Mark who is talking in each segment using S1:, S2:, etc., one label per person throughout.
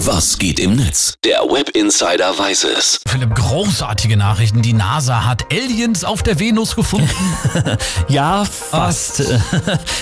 S1: Was geht im Netz? Der Web Insider weiß es.
S2: Philipp, großartige Nachrichten. Die NASA hat Aliens auf der Venus gefunden.
S3: Ja, fast.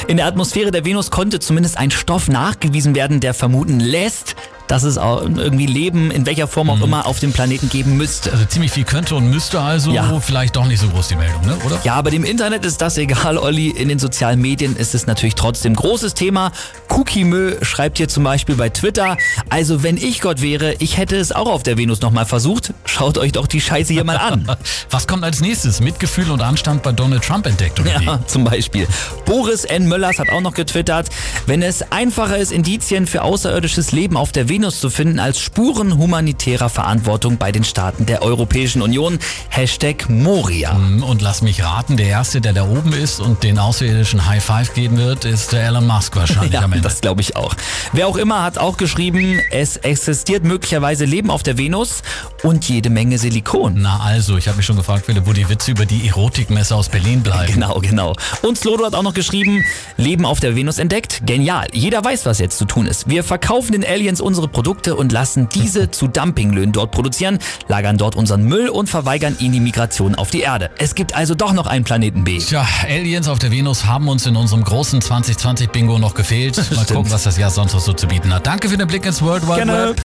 S3: In der Atmosphäre der Venus konnte zumindest ein Stoff nachgewiesen werden, der vermuten lässt, dass es auch irgendwie Leben in welcher Form auch immer auf dem Planeten geben müsste.
S2: Also ziemlich viel könnte und müsste also.
S3: Ja.
S2: Vielleicht doch nicht so groß die Meldung, ne? oder?
S3: Ja, aber dem Internet ist das egal, Olli. In den sozialen Medien ist es natürlich trotzdem großes Thema. Kukimö schreibt hier zum Beispiel bei Twitter, also wenn ich Gott wäre, ich hätte es auch auf der Venus nochmal versucht. Schaut euch doch die Scheiße hier mal an.
S2: Was kommt als nächstes? Mitgefühl und Anstand bei Donald Trump entdeckt, oder wie?
S3: Ja, zum Beispiel. Boris N. Möllers hat auch noch getwittert, wenn es einfacher ist, Indizien für außerirdisches Leben auf der Venus zu finden, als Spuren humanitärer Verantwortung bei den Staaten der Europäischen Union. Hashtag Moria.
S2: Und lass mich raten, der Erste, der da oben ist und den außerirdischen High Five geben wird, ist der Elon Musk wahrscheinlich
S3: Ja,
S2: am Ende.
S3: das glaube ich auch. Wer auch immer hat auch geschrieben, es existiert möglicherweise Leben auf der Venus und jede Menge Silikon.
S2: Na also, ich habe mich schon gefragt, Philipp, wo die Witze über die Erotikmesse aus Berlin bleiben.
S3: Genau, genau. Und Slodo hat auch noch geschrieben, Leben auf der Venus entdeckt. Genial. Jeder weiß, was jetzt zu tun ist. Wir verkaufen den Aliens unsere Produkte und lassen diese zu Dumpinglöhnen dort produzieren, lagern dort unseren Müll und verweigern ihnen die Migration auf die Erde. Es gibt also doch noch einen Planeten B.
S2: Tja, Aliens auf der Venus haben uns in unserem großen 2020-Bingo noch gefehlt. Mal
S3: Stimmt.
S2: gucken, was das Jahr sonst noch so zu bieten hat. Danke für den Blick ins World Wide. Web.